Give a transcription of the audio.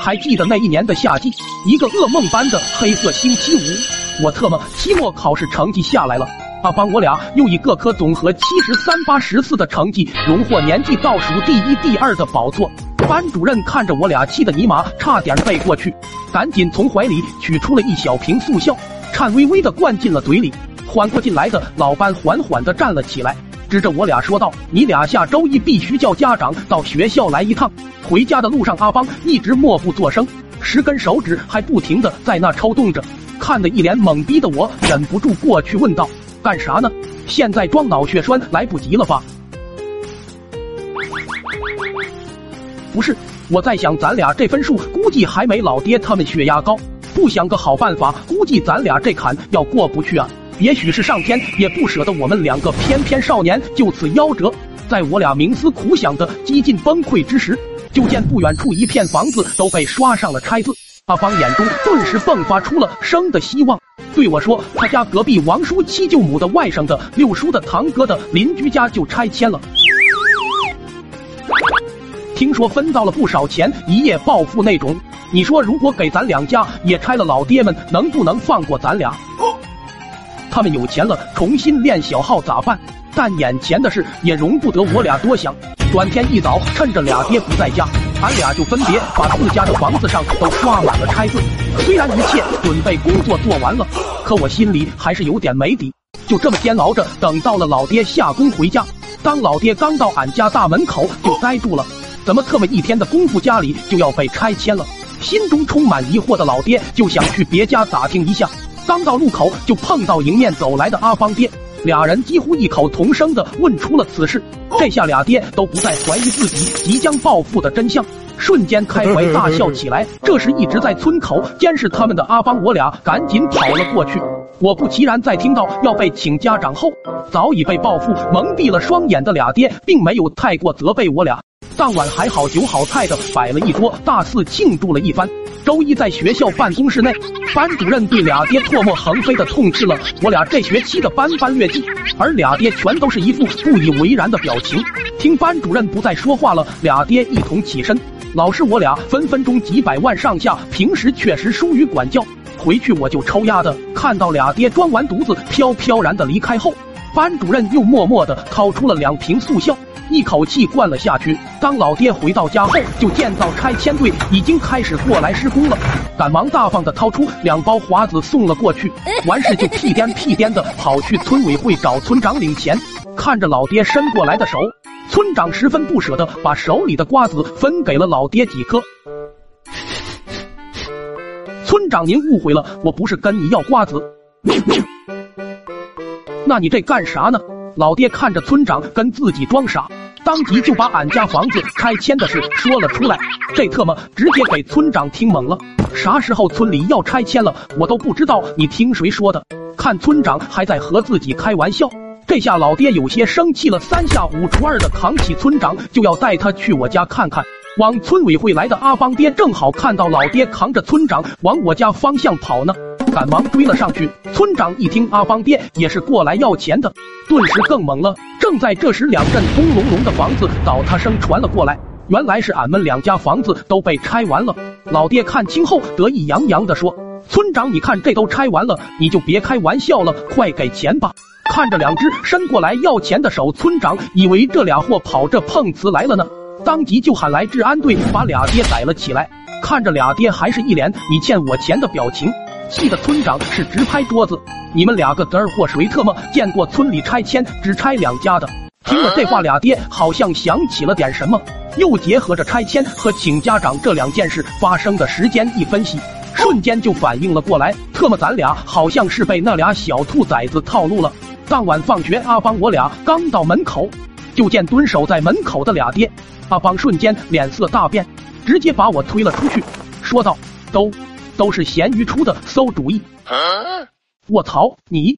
还记得那一年的夏季，一个噩梦般的黑色星期五，我特么期末考试成绩下来了。阿邦我俩又以各科总和七十三八十四的成绩荣获年级倒数第一、第二的宝座。班主任看着我俩气得尼玛差点背过去，赶紧从怀里取出了一小瓶速效，颤巍巍的灌进了嘴里。缓过劲来的老班缓缓的站了起来，指着我俩说道：“你俩下周一必须叫家长到学校来一趟。”回家的路上，阿邦一直默不作声，十根手指还不停的在那抽动着，看得一脸懵逼的我忍不住过去问道：“干啥呢？现在装脑血栓来不及了吧？”不是，我在想咱俩这分数估计还没老爹他们血压高，不想个好办法，估计咱俩这坎要过不去啊。也许是上天也不舍得我们两个翩翩少年就此夭折。在我俩冥思苦想的几近崩溃之时，就见不远处一片房子都被刷上了拆字。阿芳眼中顿时迸发出了生的希望，对我说：“他家隔壁王叔七舅母的外甥的六叔的堂哥的邻居家就拆迁了。”听说分到了不少钱，一夜暴富那种。你说如果给咱两家也拆了，老爹们能不能放过咱俩？他们有钱了，重新练小号咋办？但眼前的事也容不得我俩多想。转天一早，趁着俩爹不在家，俺俩就分别把自家的房子上都刷满了拆字。虽然一切准备工作做完了，可我心里还是有点没底。就这么煎熬着，等到了老爹下工回家。当老爹刚到俺家大门口，就呆住了。怎么特么一天的功夫，家里就要被拆迁了？心中充满疑惑的老爹就想去别家打听一下。刚到路口，就碰到迎面走来的阿邦爹，俩人几乎异口同声的问出了此事。这下俩爹都不再怀疑自己即将暴富的真相，瞬间开怀大笑起来。这时，一直在村口监视他们的阿邦，我俩赶紧跑了过去。果不其然，在听到要被请家长后，早已被暴富蒙蔽了双眼的俩爹，并没有太过责备我俩。当晚还好酒好菜的摆了一桌，大肆庆祝了一番。周一在学校办公室内，班主任对俩爹唾沫横飞的痛斥了我俩这学期的班班劣迹，而俩爹全都是一副不以为然的表情。听班主任不再说话了，俩爹一同起身。老师我俩分分钟几百万上下，平时确实疏于管教。回去我就抽丫的，看到俩爹装完犊子飘飘然的离开后，班主任又默默的掏出了两瓶速效。一口气灌了下去。当老爹回到家后，就见到拆迁队已经开始过来施工了，赶忙大方的掏出两包华子送了过去。完事就屁颠屁颠的跑去村委会找村长领钱。看着老爹伸过来的手，村长十分不舍的把手里的瓜子分给了老爹几颗。村长，您误会了，我不是跟你要瓜子。那你这干啥呢？老爹看着村长跟自己装傻，当即就把俺家房子拆迁的事说了出来。这特么直接给村长听懵了。啥时候村里要拆迁了，我都不知道。你听谁说的？看村长还在和自己开玩笑，这下老爹有些生气了，三下五除二的扛起村长就要带他去我家看看。往村委会来的阿邦爹正好看到老爹扛着村长往我家方向跑呢。赶忙追了上去。村长一听阿邦爹也是过来要钱的，顿时更懵了。正在这时，两阵轰隆隆的房子倒塌声传了过来，原来是俺们两家房子都被拆完了。老爹看清后，得意洋洋地说：“村长，你看这都拆完了，你就别开玩笑了，快给钱吧！”看着两只伸过来要钱的手，村长以为这俩货跑这碰瓷来了呢，当即就喊来治安队，把俩爹逮了起来。看着俩爹还是一脸你欠我钱的表情。气的村长是直拍桌子，你们两个德尔货谁特么见过村里拆迁只拆两家的？听了这话，俩爹好像想起了点什么，又结合着拆迁和请家长这两件事发生的时间一分析，瞬间就反应了过来，特么咱俩好像是被那俩小兔崽子套路了。当晚放学，阿邦我俩刚到门口，就见蹲守在门口的俩爹，阿邦瞬间脸色大变，直接把我推了出去，说道：“都。”都是咸鱼出的馊主意！我操你！